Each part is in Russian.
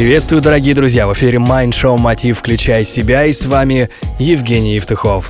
Приветствую, дорогие друзья! В эфире Mind Show Мотив «Включай себя» и с вами Евгений Евтухов.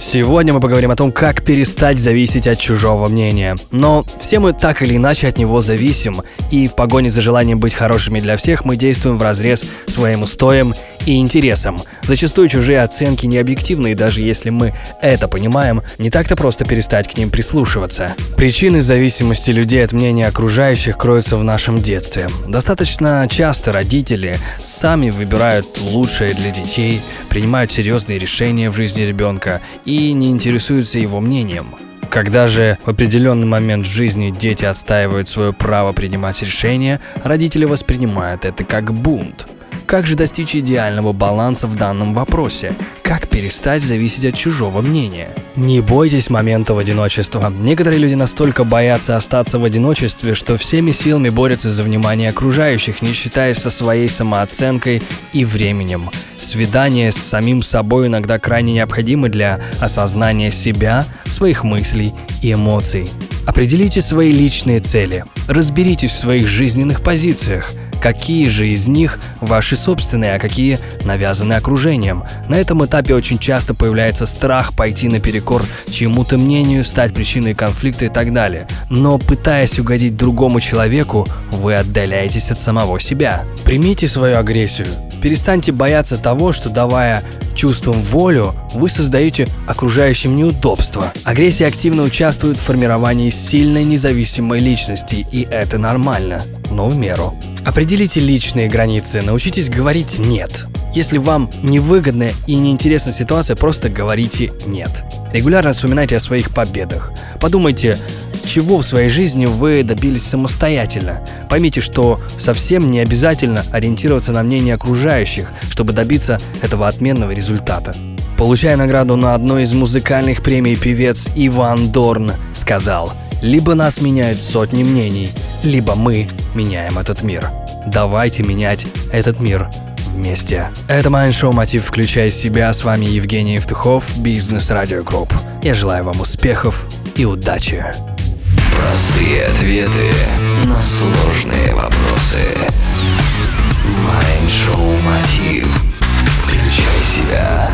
Сегодня мы поговорим о том, как перестать зависеть от чужого мнения. Но все мы так или иначе от него зависим, и в погоне за желанием быть хорошими для всех мы действуем в разрез своим устоям и интересам. Зачастую чужие оценки не объективны, и даже если мы это понимаем, не так-то просто перестать к ним прислушиваться. Причины зависимости людей от мнения окружающих кроются в нашем детстве. Достаточно часто родители сами выбирают лучшее для детей, принимают серьезные решения в жизни ребенка и не интересуются его мнением. Когда же в определенный момент жизни дети отстаивают свое право принимать решения, родители воспринимают это как бунт – как же достичь идеального баланса в данном вопросе? Как перестать зависеть от чужого мнения? Не бойтесь момента в одиночества. Некоторые люди настолько боятся остаться в одиночестве, что всеми силами борются за внимание окружающих, не считаясь со своей самооценкой и временем. Свидание с самим собой иногда крайне необходимы для осознания себя, своих мыслей и эмоций. Определите свои личные цели, разберитесь в своих жизненных позициях – какие же из них ваши собственные, а какие навязаны окружением. На этом этапе очень часто появляется страх пойти наперекор чьему-то мнению, стать причиной конфликта и так далее. Но пытаясь угодить другому человеку, вы отдаляетесь от самого себя. Примите свою агрессию. Перестаньте бояться того, что давая чувством волю, вы создаете окружающим неудобства. Агрессия активно участвует в формировании сильной независимой личности, и это нормально, но в меру. Определите личные границы, научитесь говорить «нет». Если вам невыгодная и неинтересна ситуация, просто говорите «нет». Регулярно вспоминайте о своих победах. Подумайте, чего в своей жизни вы добились самостоятельно. Поймите, что совсем не обязательно ориентироваться на мнение окружающих, чтобы добиться этого отменного результата. Получая награду на одной из музыкальных премий, певец Иван Дорн сказал «Либо нас меняют сотни мнений, либо мы меняем этот мир. Давайте менять этот мир вместе. Это Майндшоу Мотив «Включай себя». С вами Евгений Евтухов, Бизнес Радио Групп. Я желаю вам успехов и удачи. Простые ответы на сложные вопросы. Майншоу Мотив. Включай себя.